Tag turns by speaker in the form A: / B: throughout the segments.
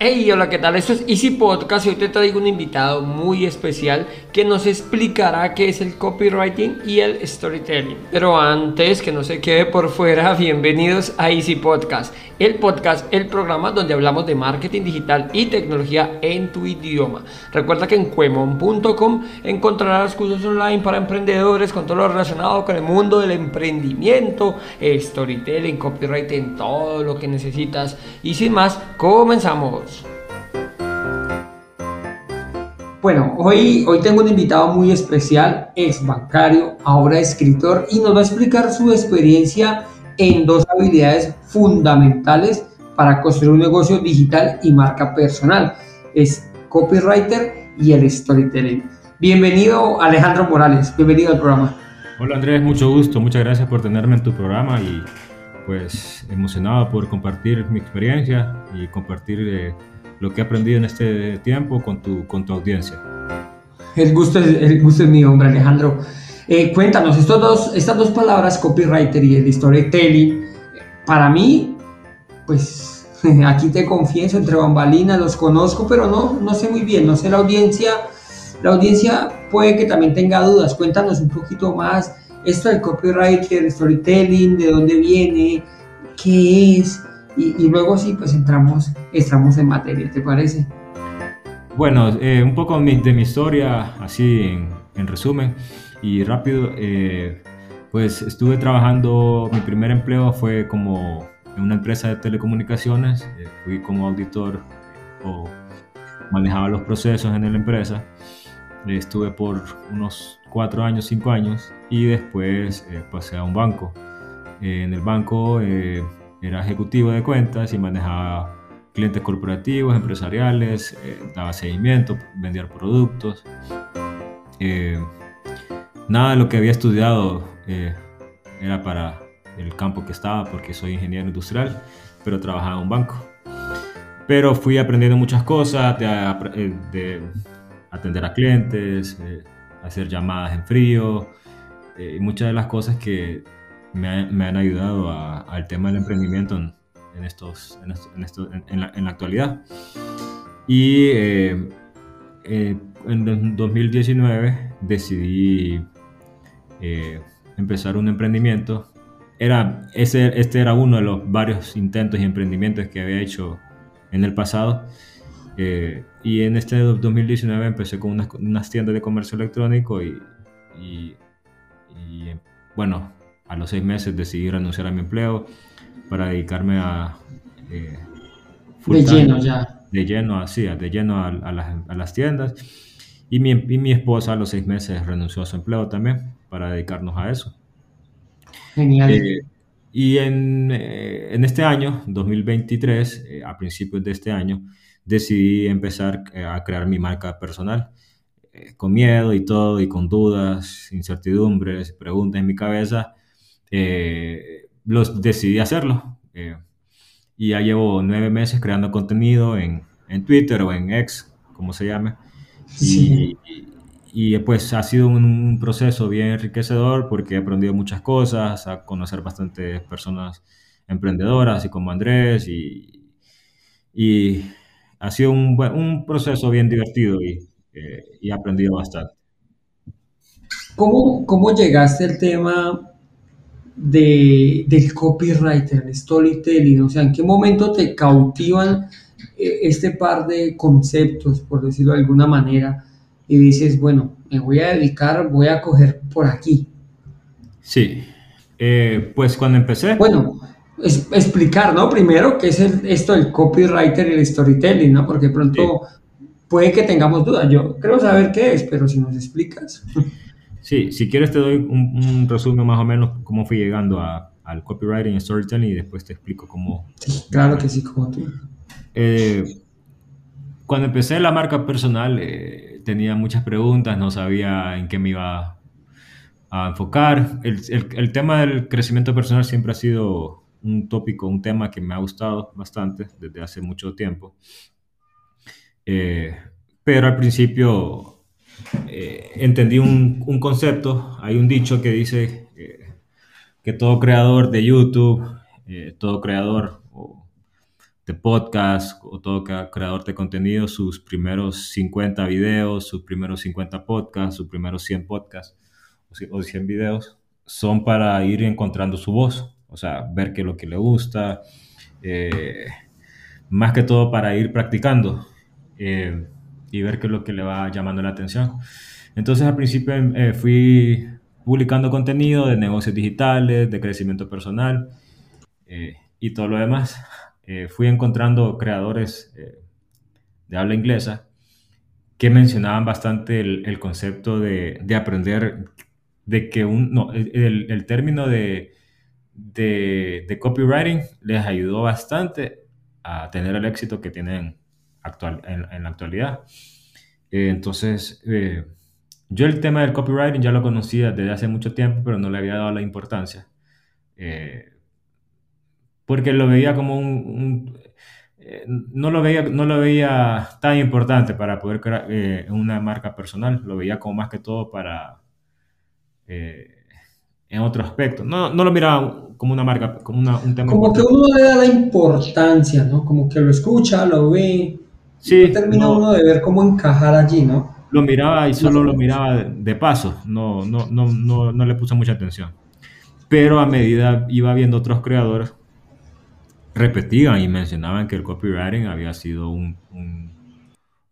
A: Hey, hola, ¿qué tal? Esto es Easy Podcast y hoy te traigo un invitado muy especial que nos explicará qué es el copywriting y el storytelling. Pero antes que no se quede por fuera, bienvenidos a Easy Podcast, el podcast, el programa donde hablamos de marketing digital y tecnología en tu idioma. Recuerda que en cuemon.com encontrarás cursos online para emprendedores con todo lo relacionado con el mundo del emprendimiento, storytelling, copywriting, todo lo que necesitas. Y sin más, comenzamos. Bueno, hoy, hoy tengo un invitado muy especial, ex bancario, ahora escritor, y nos va a explicar su experiencia en dos habilidades fundamentales para construir un negocio digital y marca personal. Es copywriter y el storytelling. Bienvenido Alejandro Morales, bienvenido al programa.
B: Hola Andrés, mucho gusto, muchas gracias por tenerme en tu programa y pues emocionado por compartir mi experiencia y compartir eh, lo que he aprendido en este tiempo con tu, con tu audiencia.
A: El gusto, es, el gusto es mío, hombre Alejandro. Eh, cuéntanos, estos dos, estas dos palabras, copywriter y el storytelling, para mí, pues aquí te confieso, entre bambalinas los conozco, pero no, no sé muy bien, no sé la audiencia, la audiencia puede que también tenga dudas, cuéntanos un poquito más, esto del copywriter, storytelling, de dónde viene, qué es, y, luego sí, pues entramos, entramos en materia, ¿te parece?
B: Bueno, eh, un poco de mi historia, así en, resumen y rápido, eh, pues estuve trabajando, mi primer empleo fue como en una empresa de telecomunicaciones, eh, fui como auditor o manejaba los procesos en la empresa, estuve por unos cuatro años, cinco años y después pasé a un banco. en el banco era ejecutivo de cuentas y manejaba clientes corporativos, empresariales, eh, daba seguimiento, vendía productos. Eh, nada de lo que había estudiado eh, era para el campo que estaba porque soy ingeniero industrial, pero trabajaba en un banco. Pero fui aprendiendo muchas cosas, de, de atender a clientes, hacer llamadas en frío, y muchas de las cosas que me, han ayudado al tema del emprendimiento en, estos, en, la, actualidad. Y eh, eh, en 2019 decidí eh, empezar un emprendimiento. Era, ese, este era uno de los varios intentos y emprendimientos que había hecho en el pasado. y en este 2019 empecé con unas, tiendas de comercio electrónico y bueno, a los seis meses decidí renunciar a mi empleo para dedicarme a...
A: Eh, de lleno ya.
B: De lleno, así, de lleno a, las, tiendas. Y mi, mi, esposa a los seis meses renunció a su empleo también para dedicarnos a eso.
A: Genial. Eh,
B: y en, eh, en, este año, 2023, a principios de este año, decidí empezar a crear mi marca personal. con miedo y todo, y con dudas, incertidumbres, preguntas en mi cabeza, eh, los decidí hacerlo. Eh, y ya llevo nueve meses creando contenido en, en Twitter o en X, como se llame. Y, y, pues ha sido un, proceso bien enriquecedor porque he aprendido muchas cosas, a conocer bastantes personas emprendedoras, y como Andrés, y, y ha sido un, un proceso bien divertido y, eh, y he aprendido bastante.
A: ¿Cómo, ¿Cómo llegaste al tema de, del copywriter, el storytelling? O sea, ¿en qué momento te cautivan eh, este par de conceptos, por decirlo de alguna manera, y dices, bueno, me voy a dedicar, voy a coger por aquí?
B: Sí, eh, pues cuando empecé...
A: Bueno, explicar, ¿no? Primero, ¿qué es esto del copywriter y el storytelling, ¿no? Porque pronto puede que tengamos dudas. Yo creo saber qué es, pero si nos explicas.
B: Sí, si quieres te doy un, resumen más o menos cómo fui llegando a, al copywriting y storytelling y después te explico cómo...
A: Sí, claro que sí, como tú.
B: Eh, cuando empecé la marca personal eh, tenía muchas preguntas, no sabía en qué me iba a enfocar. El, el, tema del crecimiento personal siempre ha sido un tópico, un tema que me ha gustado bastante desde hace mucho tiempo. Eh, pero al principio eh, entendí un, concepto, hay un dicho que dice que todo creador de YouTube, eh, todo creador de podcast o todo creador de contenido, sus primeros 50 videos, sus primeros 50 podcasts, sus primeros 100 podcasts o 100 videos son para ir encontrando su voz, o sea, ver qué es lo que le gusta, eh, más que todo para ir practicando. Eh, y ver qué es lo que le va llamando la atención. Entonces al principio eh, fui publicando contenido de negocios digitales, de crecimiento personal y todo lo demás. fui encontrando creadores de habla inglesa que mencionaban bastante el, concepto de, de, aprender de que un, no, el, el término de, de, copywriting les ayudó bastante a tener el éxito que tienen actual, en, la actualidad. Eh, entonces, eh, yo el tema del copywriting ya lo conocía desde hace mucho tiempo, pero no le había dado la importancia. Eh, porque lo veía como un... no, lo veía, no lo veía tan importante para poder crear una marca personal, lo veía como más que todo para eh, en otro aspecto. No, no lo miraba como una marca, como una, un tema.
A: Como que uno le da la importancia, ¿no? Como que lo escucha, lo ve.
B: Sí.
A: termina uno de ver cómo encajar allí, ¿no?
B: Lo miraba y solo lo miraba de paso, no, no, no, no, no le puse mucha atención. Pero a medida iba viendo otros creadores, repetían y mencionaban que el copywriting había sido un, un,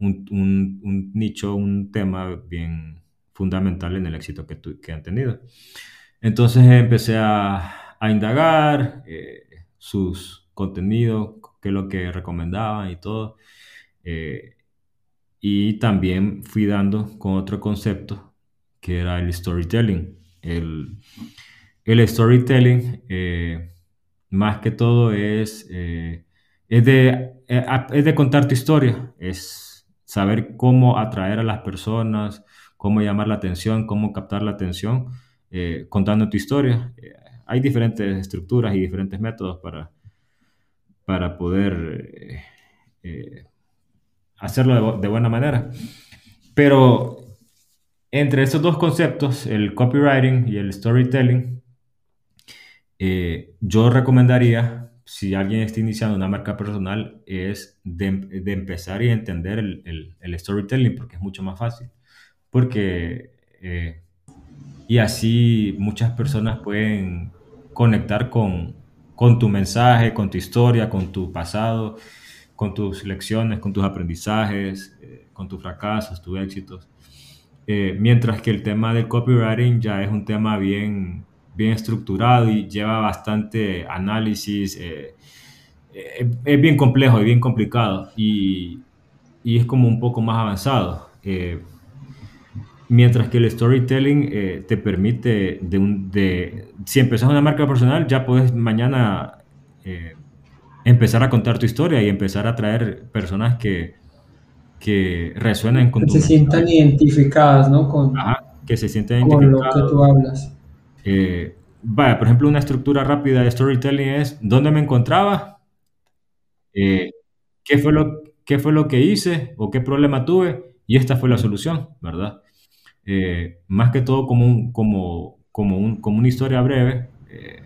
B: un, un nicho, un tema bien fundamental en el éxito que, que han tenido. Entonces empecé a, a indagar eh, sus contenidos, qué es lo que recomendaban y todo. Eh, y también fui dando con otro concepto que era el storytelling. El, el storytelling, eh, más que todo, es, es, de, es de contar tu historia, es saber cómo atraer a las personas, cómo llamar la atención, cómo captar la atención, eh, contando tu historia. Eh, hay diferentes estructuras y diferentes métodos para, para poder eh, hacerlo de, buena manera. Pero entre estos dos conceptos, el copywriting y el storytelling, yo recomendaría, si alguien está iniciando una marca personal, es de, empezar y entender el, el, storytelling, porque es mucho más fácil porque eh, y así muchas personas pueden conectar con, con tu mensaje, con tu historia, con tu pasado, con tus lecciones, con tus aprendizajes, eh, con tus fracasos, tus éxitos. Eh, mientras que el tema del copywriting ya es un tema bien, bien estructurado y lleva bastante análisis, es bien complejo y bien complicado y, y, es como un poco más avanzado. Mientras que el storytelling eh, te permite, de, un, de, si empezas una marca personal, ya puedes mañana eh, empezar a contar tu historia y empezar a atraer personas que, que resuenen con
A: que se sientan identificadas, ¿no?
B: Con, que se sientan
A: con lo que tú hablas.
B: Eh, vaya, por ejemplo, una estructura rápida de storytelling es dónde me encontraba, qué, fue lo, qué fue lo que hice o qué problema tuve y esta fue la solución, ¿verdad? Eh, más que todo como, un, como, como, un, como una historia breve.
A: Eh,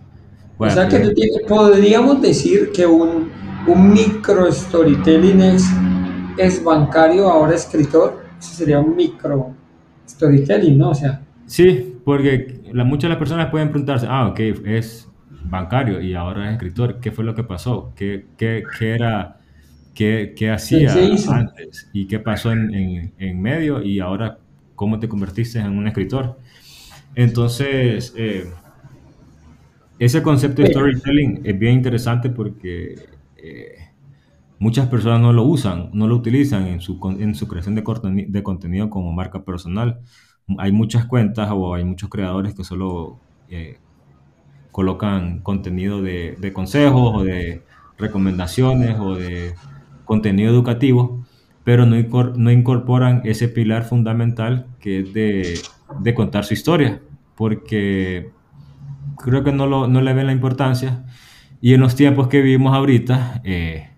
A: o sea que tú tienes, podríamos decir que un, un micro storytelling es, es bancario, ahora escritor, eso sería un micro storytelling, ¿no? O sea.
B: Sí, porque la, muchas de las personas pueden preguntarse, ah, ok, es bancario y ahora es escritor, ¿qué fue lo que pasó? ¿Qué, qué, qué era, qué, qué hacía antes? ¿Y qué pasó en, en, en medio? Y ahora cómo te convertiste en un escritor. Entonces, eh, ese concepto de storytelling es bien interesante porque eh, muchas personas no lo usan, no lo utilizan en su, en su creación de, de contenido como marca personal. Hay muchas cuentas o hay muchos creadores que solo eh, colocan contenido de, de consejos o de recomendaciones o de contenido educativo pero no, incorporan ese pilar fundamental que es de, contar su historia, porque creo que no, lo, no, le ven la importancia. Y en los tiempos que vivimos ahorita, eh,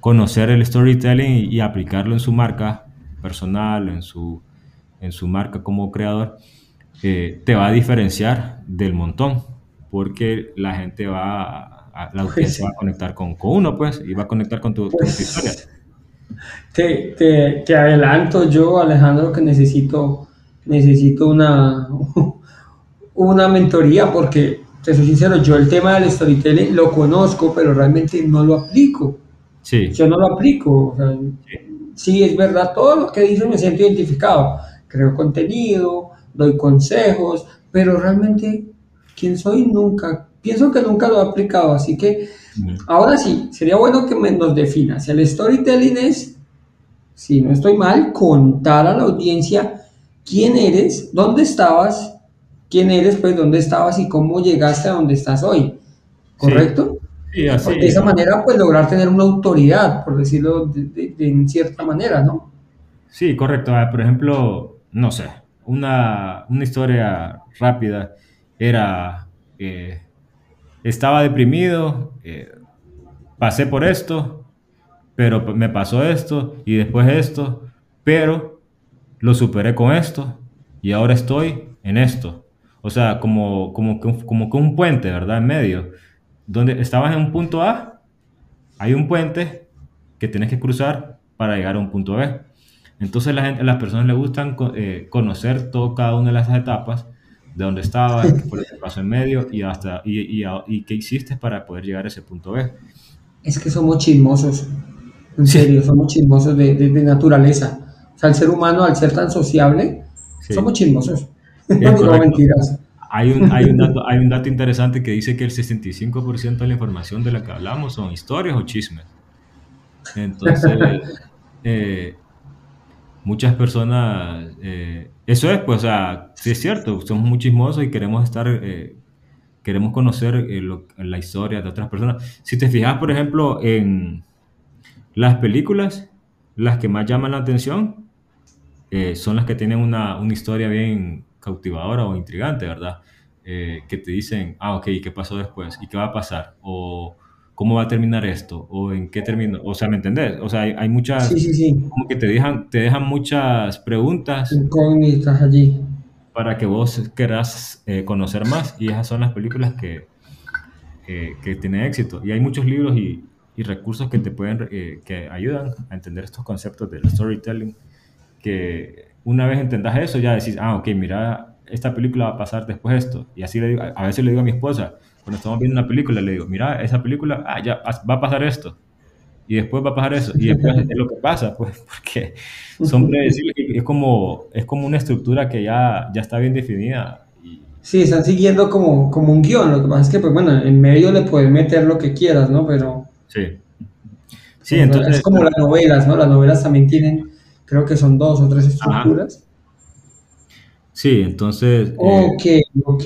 B: conocer el storytelling y, aplicarlo en su marca personal, en su, en su marca como creador, eh, te va a diferenciar del montón, porque la gente va a, la audiencia va a conectar con, con, uno, pues, y va a conectar con tu, pues, historia.
A: Te, te, te, adelanto yo, Alejandro, que necesito, necesito una, una mentoría porque, te soy sincero, yo el tema del storytelling lo conozco, pero realmente no lo aplico. Sí. Yo no lo aplico. sí. es verdad, todo lo que dice me siento identificado. Creo contenido, doy consejos, pero realmente, ¿quién soy? Nunca. Pienso que nunca lo he aplicado, así que ahora sí, sería bueno que me, nos definas. El storytelling es, si no estoy mal, contar a la audiencia quién eres, dónde estabas, quién eres, pues dónde estabas y cómo llegaste a donde estás hoy. ¿Correcto? Sí, así de esa manera, pues lograr tener una autoridad, por decirlo de, en cierta manera, ¿no?
B: Sí, correcto. Ah, por ejemplo, no sé, una, una historia rápida era, eh, estaba deprimido, eh, pasé por esto, pero me pasó esto y después esto, pero lo superé con esto y ahora estoy en esto. O sea, como, como, como que un puente, ¿verdad? En medio. Donde estabas en un punto A, hay un puente que tienes que cruzar para llegar a un punto B. Entonces la gente, las personas les gustan eh, conocer todo, cada una de las etapas, de dónde estaba, qué fue lo que pasó en medio y, hasta, y, y, y, qué hiciste para poder llegar a ese punto B.
A: Es que somos chismosos, en serio, somos chismosos de, de, naturaleza. O sea, el ser humano, al ser tan sociable, somos chismosos. No mentiras.
B: Hay un, hay, un dato, hay un dato interesante que dice que el 65% de la información de la que hablamos son historias o chismes. Entonces, eh, muchas personas, eh, eso es, pues, o sea, sí es cierto, somos muy chismosos y queremos estar, eh, queremos conocer la historia de otras personas. Si te fijas, por ejemplo, en las películas, las que más llaman la atención son las que tienen una, una historia bien cautivadora o intrigante, ¿verdad? Eh, que te dicen, ah, ok, ¿y qué pasó después? ¿Y qué va a pasar? O cómo va a terminar esto, o en qué termina, o sea, ¿me entendés? O sea, hay, muchas, sí, sí, sí. como que te dejan, te dejan muchas preguntas.
A: Incógnitas allí.
B: Para que vos querás eh, conocer más, y esas son las películas que, que tienen éxito. Y hay muchos libros y, y recursos que te pueden, eh, que ayudan a entender estos conceptos del storytelling, que una vez entendas eso, ya decís, ah, ok, mira, esta película va a pasar después de esto. Y así le digo, a veces le digo a mi esposa, cuando estamos viendo una película, le digo, mira, esa película, ah, ya va a pasar esto. Y después va a pasar eso. Y después es lo que pasa, pues, porque son predecibles. Es como, es como una estructura que ya, ya está bien definida.
A: Sí, están siguiendo como, como un guion. Lo que pasa es que, pues bueno, en medio le puedes meter lo que quieras, ¿no? Pero.
B: Sí.
A: Sí, entonces. Es como las novelas, ¿no? Las novelas también tienen creo que son dos o tres estructuras.
B: Sí, entonces...
A: Eh, ok, ok.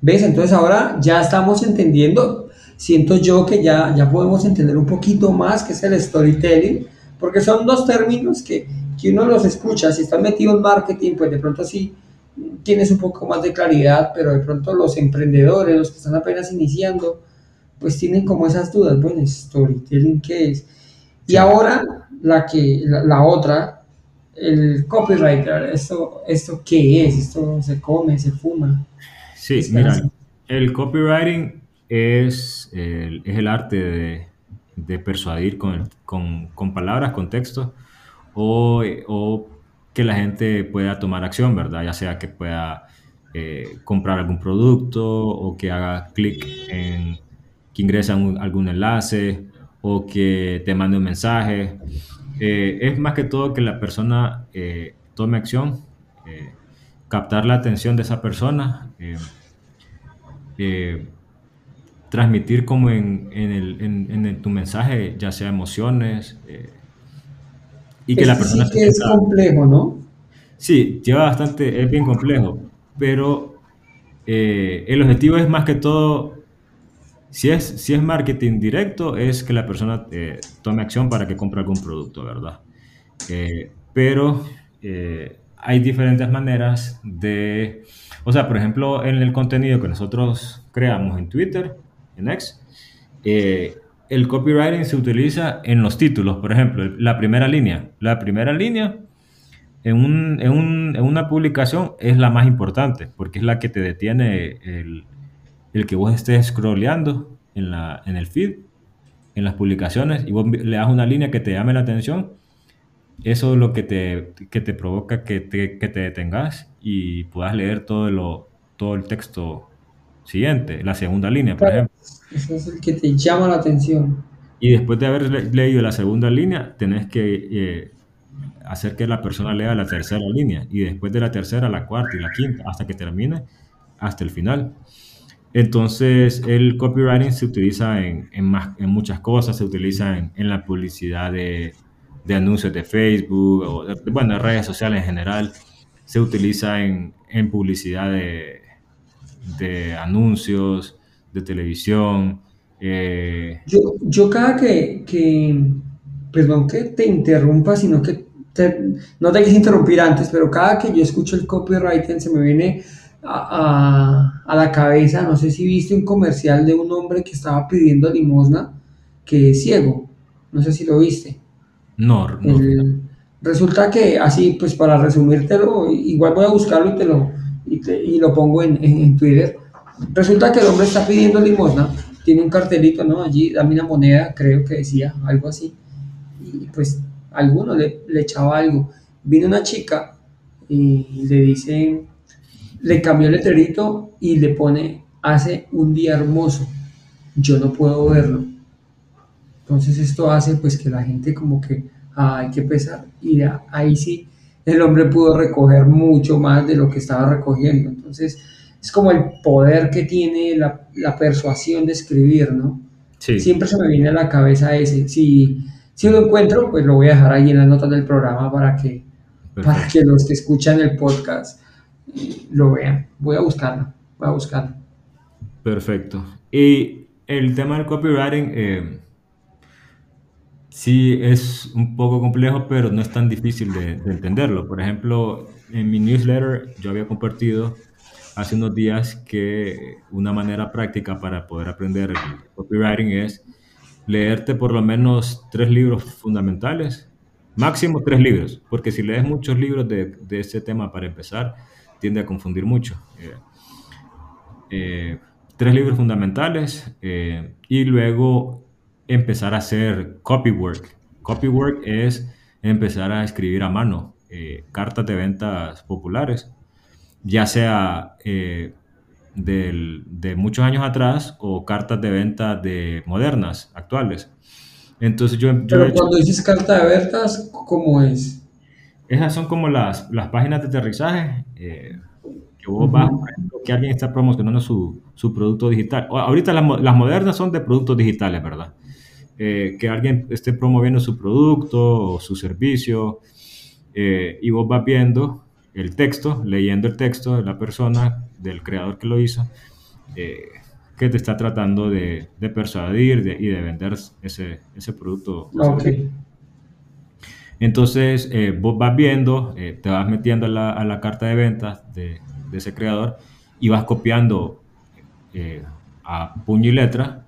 A: ¿Ves? Entonces ahora ya estamos entendiendo, siento yo que ya, ya podemos entender un poquito más qué es el storytelling, porque son dos términos que, que uno los escucha, si estás metido en marketing, pues de pronto sí tienes un poco más de claridad, pero de pronto los emprendedores, los que están apenas iniciando, pues tienen como esas dudas, bueno, storytelling, ¿qué es? Y ahora la, que, la otra, el copywriter, ¿esto, ¿esto qué es? ¿Esto se come, se fuma?
B: Sí, mira, el copywriting es el, es el arte de, de persuadir con, con, con, palabras, con textos, o, o, que la gente pueda tomar acción, ¿verdad? Ya sea que pueda eh, comprar algún producto o que haga clic en que ingrese algún enlace o que te mande un mensaje. Eh, es más que todo que la persona eh, tome acción, eh, captar la atención de esa persona, transmitir como en, en, tu mensaje, ya sea emociones, y que la persona...
A: Sí que es complejo, ¿no?
B: Sí, lleva bastante, es bien complejo, pero el objetivo es más que todo si es, si es marketing directo, es que la persona eh, tome acción para que compre algún producto, ¿verdad? Eh, pero eh, hay diferentes maneras de, o sea, por ejemplo, en el contenido que nosotros creamos en Twitter, en X, el copywriting se utiliza en los títulos, por ejemplo, la primera línea. La primera línea en, un, en, un, en una publicación es la más importante, porque es la que te detiene el el que vos estés scrolleando en, la, en el feed, en las publicaciones, y vos le das una línea que te llame la atención, eso es lo que te, que te provoca que te, que te detengas y puedas leer todo, lo, todo el texto siguiente, la segunda línea, por ejemplo.
A: Ese es el que te llama la atención.
B: Y después de haber le- leído la segunda línea, tenés que eh, hacer que la persona lea la tercera línea. Y después de la tercera, la cuarta y la quinta, hasta que termine, hasta el final. Entonces, el copywriting se utiliza en, en, más, en muchas cosas. Se utiliza en, en la publicidad de, de anuncios de Facebook, o bueno, de redes sociales en general. Se utiliza en, publicidad de, de anuncios, de televisión. eh,
A: Yo, yo cada que, que, perdón que te interrumpa, sino que no te quise interrumpir antes, pero cada que yo escucho el copywriting se me viene a- a la cabeza, no sé si viste un comercial de un hombre que estaba pidiendo limosna, que es ciego, no sé si lo viste.
B: no, no,
A: El- resulta que así, pues para resumírtelo, igual voy a buscarlo y te lo, y te- y lo pongo en, en- en Twitter. Resulta que el hombre está pidiendo limosna, tiene un cartelito, ¿no? Allí, dame una moneda, creo que decía, algo así. Y pues alguno le, le echaba algo. Vino una chica y le dice, le cambió el letrerito y le pone, hace un día hermoso, yo no puedo verlo. Entonces esto hace pues que la gente como que ah, hay que pesar y ya, ahí sí el hombre pudo recoger mucho más de lo que estaba recogiendo. Entonces es como el poder que tiene la, la persuasión de escribir, ¿no?
B: sí.
A: Siempre se me viene a la cabeza ese. Si, si lo encuentro, pues lo voy a dejar ahí en las notas del programa para que, para que los que escuchan el podcast lo vean. Voy a buscarlo, voy a buscarlo.
B: Perfecto. Y el tema del copywriting, eh, sí es un poco complejo, pero no es tan difícil de, de entenderlo. Por ejemplo, en mi newsletter yo había compartido hace unos días que una manera práctica para poder aprender el copywriting es leerte por lo menos tres libros fundamentales, máximo tres libros, porque si lees muchos libros de, de este tema para empezar, tiende a confundir mucho. Eh, eh, tres libros fundamentales eh, y luego empezar a hacer copywork. Copywork es empezar a escribir a mano eh, cartas de ventas populares, ya sea del- de muchos años atrás o cartas de ventas de modernas, actuales. Entonces yo, yo he
A: Pero
B: hecho-
A: cuando dices carta de ventas, ¿cómo es?
B: esas son como las, las páginas de aterrizaje eh, que vos vas, que alguien está promocionando su, su producto digital. Ahorita las, las modernas son de productos digitales, ¿verdad? Eh, que alguien esté promoviendo su producto o su servicio eh, y vos vas viendo el texto, leyendo el texto de la persona, del creador que lo hizo, eh, que te está tratando de, de persuadir de- y de vender ese, ese producto. o
A: Ok.
B: servicio. Entonces, eh, vos vas viendo, eh, te vas metiendo a la, a la carta de ventas de, de ese creador y vas copiando eh, a puño y letra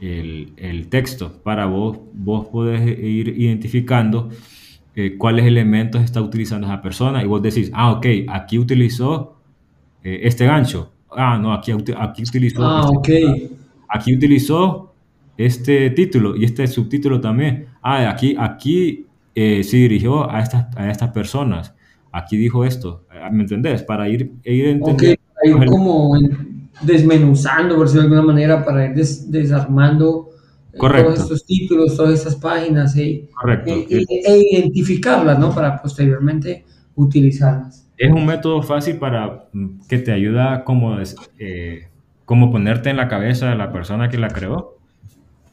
B: el, el texto para vos, vos podés ir identificando eh, cuáles elementos está utilizando esa persona y vos decís, ah, ok, aquí utilizó eh, este gancho. Ah, no, aquí, aquí utilizó
A: Ah,
B: este-
A: ok.
B: aquí utilizó este título y este subtítulo también. Ah, aquí, aquí eh, se dirigió a estas, a estas personas. Aquí dijo esto. Ah, ¿Me entendés? Para ir, ir
A: Ok,
B: entendiendo.
A: para ir como en- desmenuzando, por decirlo de alguna manera, para ir des- desarmando eh,
B: Correcto.
A: todos estos títulos, todas estas páginas eh,
B: Correcto.
A: e, e- e identificarlas, ¿no? Para posteriormente utilizarlas.
B: Es un método fácil para mm, que te ayuda como, eh, como ponerte en la cabeza de la persona que la creó.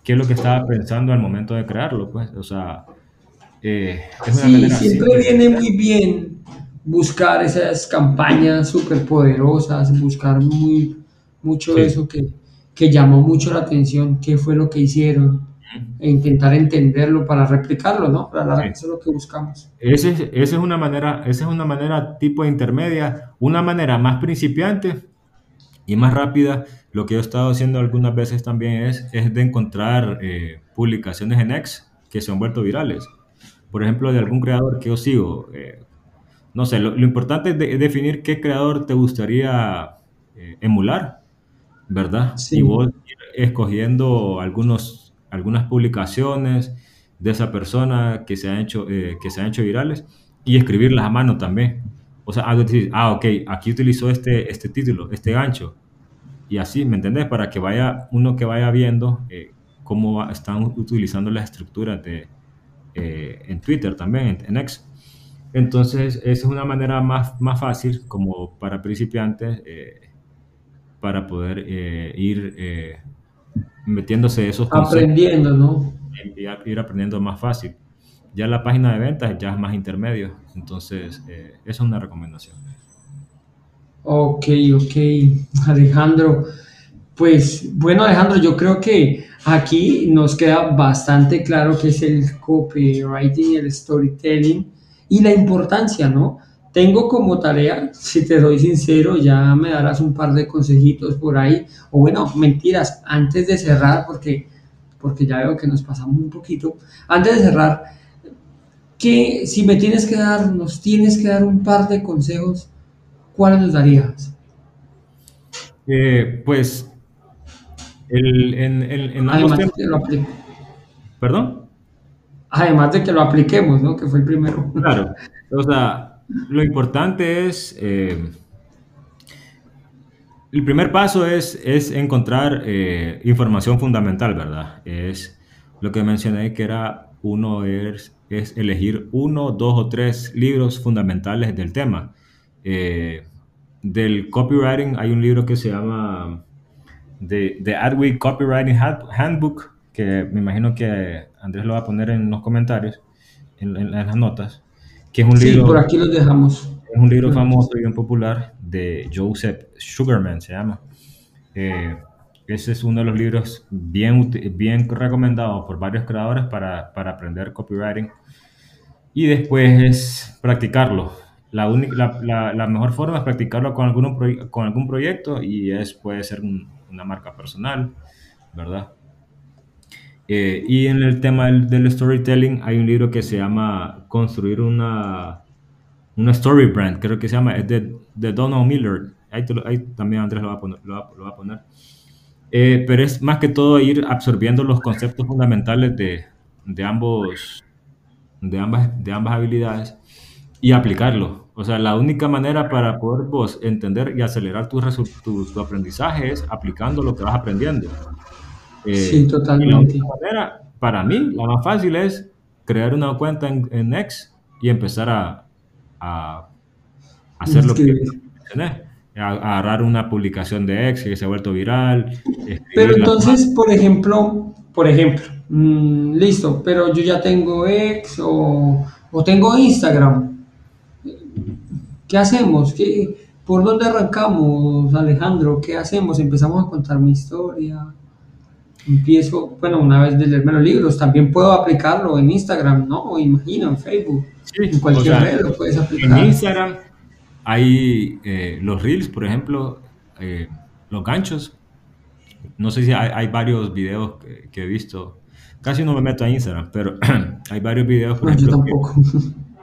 B: ¿Qué es lo que estaba pensando al momento de crearlo? Pues, o sea, eh, es una
A: Sí, siempre
B: simple.
A: viene muy bien buscar esas campañas súper poderosas, buscar muy, mucho
B: Sí.
A: eso que, que llamó mucho la atención, qué fue lo que hicieron, e intentar entenderlo para replicarlo, ¿no? Para la-
B: Sí.
A: eso es lo que buscamos.
B: Ese es- esa es una manera, esa es una manera tipo intermedia, una manera más principiante y más rápida. Lo que yo he estado haciendo algunas veces también es, es de encontrar eh, publicaciones en X que se han vuelto virales. Por ejemplo, de algún creador que yo sigo. eh, no sé, lo, lo importante es, de- es definir qué creador te gustaría eh, emular, ¿verdad?
A: Sí.
B: Y vos ir, escogiendo algunos, algunas publicaciones de esa persona que se han hecho, eh, que se han hecho virales y escribirlas a mano también. O sea, decir, ah, ok, aquí utilizó este, este título, este gancho. Y así, ¿me entendés? Para que vaya uno que vaya viendo eh, cómo están utilizando las estructuras de, eh, en Twitter también, en, X. Entonces, esa es una manera más, más fácil como para principiantes para poder ir metiéndose esos.
A: Aprendiendo, ¿no?
B: Ir aprendiendo más fácil. Ya la página de ventas ya es más intermedio, entonces eh, esa es una recomendación.
A: Ok, ok, Alejandro. Pues bueno, Alejandro, yo creo que aquí nos queda bastante claro qué es el copywriting, el storytelling y la importancia, ¿no? Tengo como tarea, si te doy sincero, ya me darás un par de consejitos por ahí, o bueno, mentiras, antes de cerrar, porque, porque ya veo que nos pasamos un poquito, antes de cerrar, que si me tienes que dar, nos tienes que dar un par de consejos, ¿cuáles nos darías?
B: Eh, pues, el, en, en,
A: Además de que lo
B: ¿Perdón?
A: Además de que lo apliquemos, ¿no? Que fue el primero.
B: Claro, o sea, lo importante es... Eh, el primer paso es, es encontrar eh, información fundamental, ¿verdad? Es lo que mencioné que era uno es es elegir uno, dos o tres libros fundamentales del tema. Eh, del copywriting hay un libro que se llama The, The Adweek Copywriting Handbook, que me imagino que Andrés lo va a poner en los comentarios, en, las notas, que es un
A: sí,
B: libro...
A: por aquí lo dejamos.
B: Es un libro famoso y bien popular de Joseph Sugarman, se llama. Eh, ese es uno de los libros bien, bien recomendados por varios creadores para, para aprender copywriting y después es practicarlo. La, única, la, la, mejor forma es practicarlo con, algún, con algún proyecto y es, puede ser una marca personal, ¿verdad? Eh, y en el tema del, storytelling hay un libro que se llama Construir una, una Story Brand, creo que se llama, es de, de Donald Miller. Ahí, también Andrés lo va a poner. Lo va, a poner. Eh, pero es más que todo ir absorbiendo los conceptos fundamentales de, de ambos de ambas, de ambas habilidades y aplicarlo. O sea, la única manera para poder vos entender y acelerar tu, tu, aprendizaje es aplicando lo que vas aprendiendo.
A: Eh, sí, totalmente.
B: la manera, para mí, la más fácil es crear una cuenta en, en X y empezar a, a hacer lo que mencioné. agarrar una publicación de X que se ha vuelto viral.
A: Pero entonces, por ejemplo, por ejemplo, Mm, listo, pero yo ya tengo ex o, tengo Instagram. ¿Qué hacemos? ¿Qué, ¿Por dónde arrancamos, Alejandro? ¿Qué hacemos? Empezamos a contar mi historia. Empiezo, bueno, una vez de leerme los libros, también puedo aplicarlo en Instagram, ¿no? Imagino, en Facebook. en cualquier red lo puedes aplicar.
B: En Instagram hay eh, los reels, por ejemplo, eh, los ganchos. No sé si hay, varios videos que he visto casi no me meto a Instagram, pero hay varios videos, por ejemplo,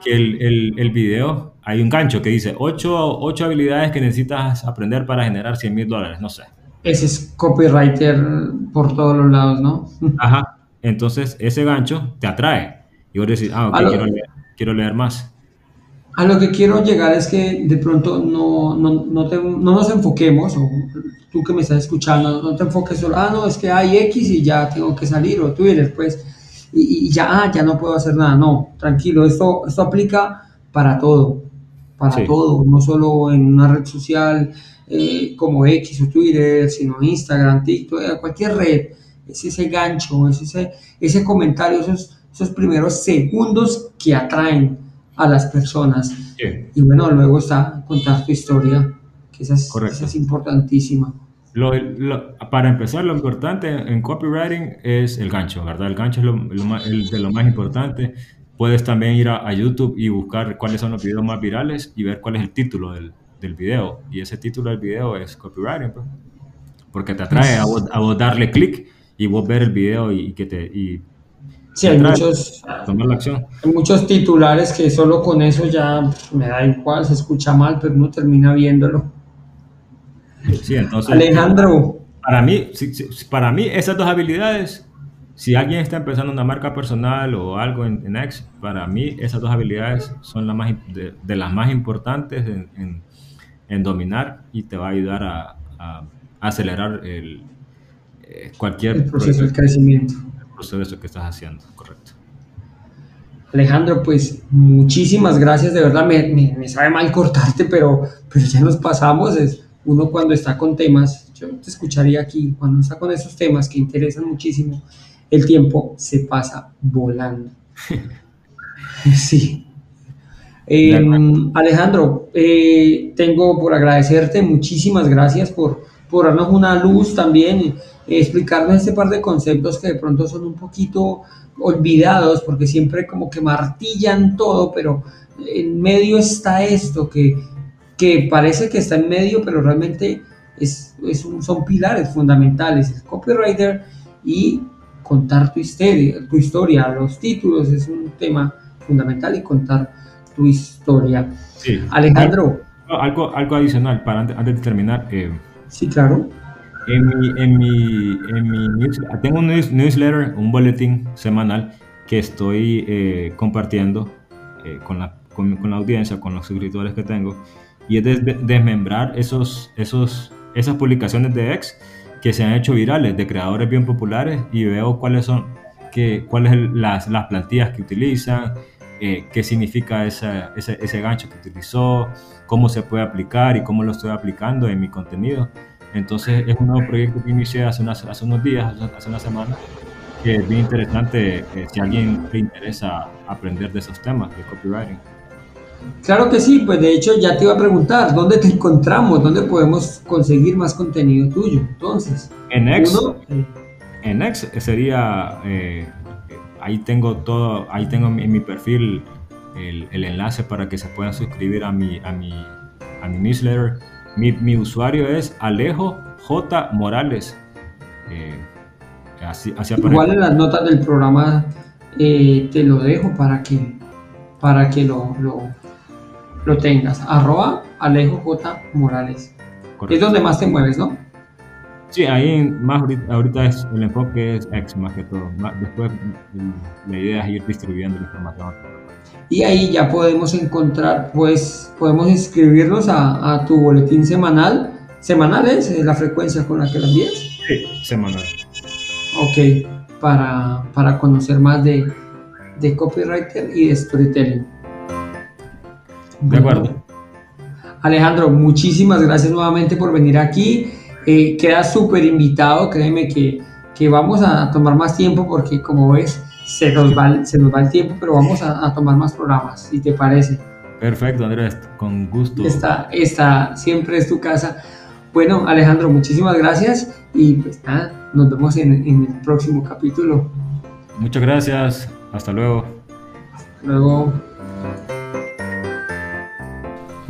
B: que, el, el, el, video, hay un gancho que dice 8, habilidades que necesitas aprender para generar 100 mil dólares, no sé.
A: Ese es copywriter por todos los lados, ¿no?
B: Ajá, entonces ese gancho te atrae y vos decís, ah, ok, quiero, leer, quiero leer más.
A: A lo que quiero llegar es que de pronto no, no, no, no nos enfoquemos, o tú que me estás escuchando, no te enfoques solo, ah, no, es que hay X y ya tengo que salir, o Twitter, pues, y, ya, ah, ya no puedo hacer nada. No, tranquilo, esto, esto aplica para todo, para todo, no solo en una red social eh, como X o Twitter, sino Instagram, TikTok, eh, cualquier red. Es ese gancho, es ese, ese comentario, esos, esos primeros segundos que atraen a las personas. Y bueno, luego está contar tu historia esa es, importantísima.
B: para empezar, lo importante en copywriting es el gancho, ¿verdad? El gancho es lo, más, de lo más importante. Puedes también ir a, YouTube y buscar cuáles son los videos más virales y ver cuál es el título del, del video. Y ese título del video es copywriting, pues. porque te atrae a vos, darle clic y vos ver el video y, que te... Y,
A: Sí, hay muchos, hay muchos titulares que solo con eso ya me da igual, se escucha mal, pero uno termina viéndolo.
B: Sí, entonces,
A: Alejandro,
B: Para mí, para mí, esas dos habilidades, si alguien está empezando una marca personal o algo en, en X, para mí esas dos habilidades son la más, de, las más importantes en, en, dominar y te va a ayudar a, a acelerar el, eh, cualquier
A: el proceso de crecimiento.
B: El proceso que estás haciendo, correcto.
A: Alejandro, pues muchísimas gracias, de verdad me, me, sabe mal cortarte, pero, pero ya nos pasamos, es uno cuando está con temas, yo te escucharía aquí, cuando está con esos temas que interesan muchísimo, el tiempo se pasa volando. sí. Em, Alejandro, eh, tengo por agradecerte, muchísimas gracias por, por darnos una luz también, explicarnos este par de conceptos que de pronto son un poquito olvidados porque siempre como que martillan todo, pero en medio está esto que, que parece que está en medio, pero realmente es, es son pilares fundamentales, el copywriter y contar tu historia, tu historia, los títulos es un tema fundamental y contar tu historia. Alejandro.
B: Algo, algo adicional para antes, de terminar. Eh,
A: sí, claro
B: en mi, en mi, en mi newsletter, tengo un newsletter, un boletín semanal que estoy eh, compartiendo eh, con, la, con, con, la audiencia, con los suscriptores que tengo, y es desmembrar esos, esos, esas publicaciones de ex que se han hecho virales de creadores bien populares y veo cuáles son que, cuáles las, las plantillas que utilizan, eh, qué significa ese, ese gancho que utilizó, cómo se puede aplicar y cómo lo estoy aplicando en mi contenido. Entonces es un nuevo proyecto que inicié hace, hace unos días, hace una semana, que es bien interesante eh, si a alguien le interesa aprender de esos temas de copywriting.
A: Claro que sí, pues de hecho ya te iba a preguntar, ¿dónde te encontramos? ¿Dónde podemos conseguir más contenido tuyo? Entonces,
B: en X, en X sería, eh, ahí tengo todo, ahí tengo en mi perfil el, el, enlace para que se puedan suscribir a mi, a mi, a mi newsletter mi, usuario es Alejo J. Morales.
A: Eh, así, Igual en las notas del programa eh, te lo dejo para que, para que lo, lo, tengas. Arroba Alejo J. Morales. Es donde más te mueves, ¿no?
B: Sí, ahí más ahorita, es, el enfoque es X más que todo. Después la idea es ir distribuyendo la información
A: y ahí ya podemos encontrar, pues podemos inscribirnos a, tu boletín semanal. ¿Semanal es la frecuencia con la que lo envías?
B: Sí, semanal.
A: Ok, para, para conocer más de, de copywriter y de storytelling.
B: De acuerdo.
A: Alejandro, muchísimas gracias nuevamente por venir aquí. Eh, queda súper invitado, créeme que, que vamos a tomar más tiempo porque como ves, se nos va, se nos va el tiempo, pero vamos a, tomar más programas, si te parece.
B: Perfecto, Andrés, con gusto.
A: Esta, esta siempre es tu casa. Bueno, Alejandro, muchísimas gracias y pues nada, nos vemos en, en el próximo capítulo.
B: Muchas gracias, hasta luego.
A: Hasta luego.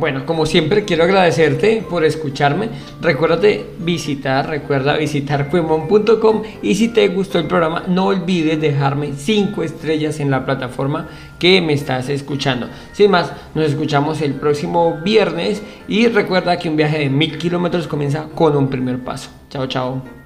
A: Bueno, como siempre quiero agradecerte por escucharme. Recuérdate visitar, recuerda visitar cuemon.com y si te gustó el programa no olvides dejarme 5 estrellas en la plataforma que me estás escuchando. Sin más, nos escuchamos el próximo viernes y recuerda que un viaje de mil kilómetros comienza con un primer paso. Chao, chao.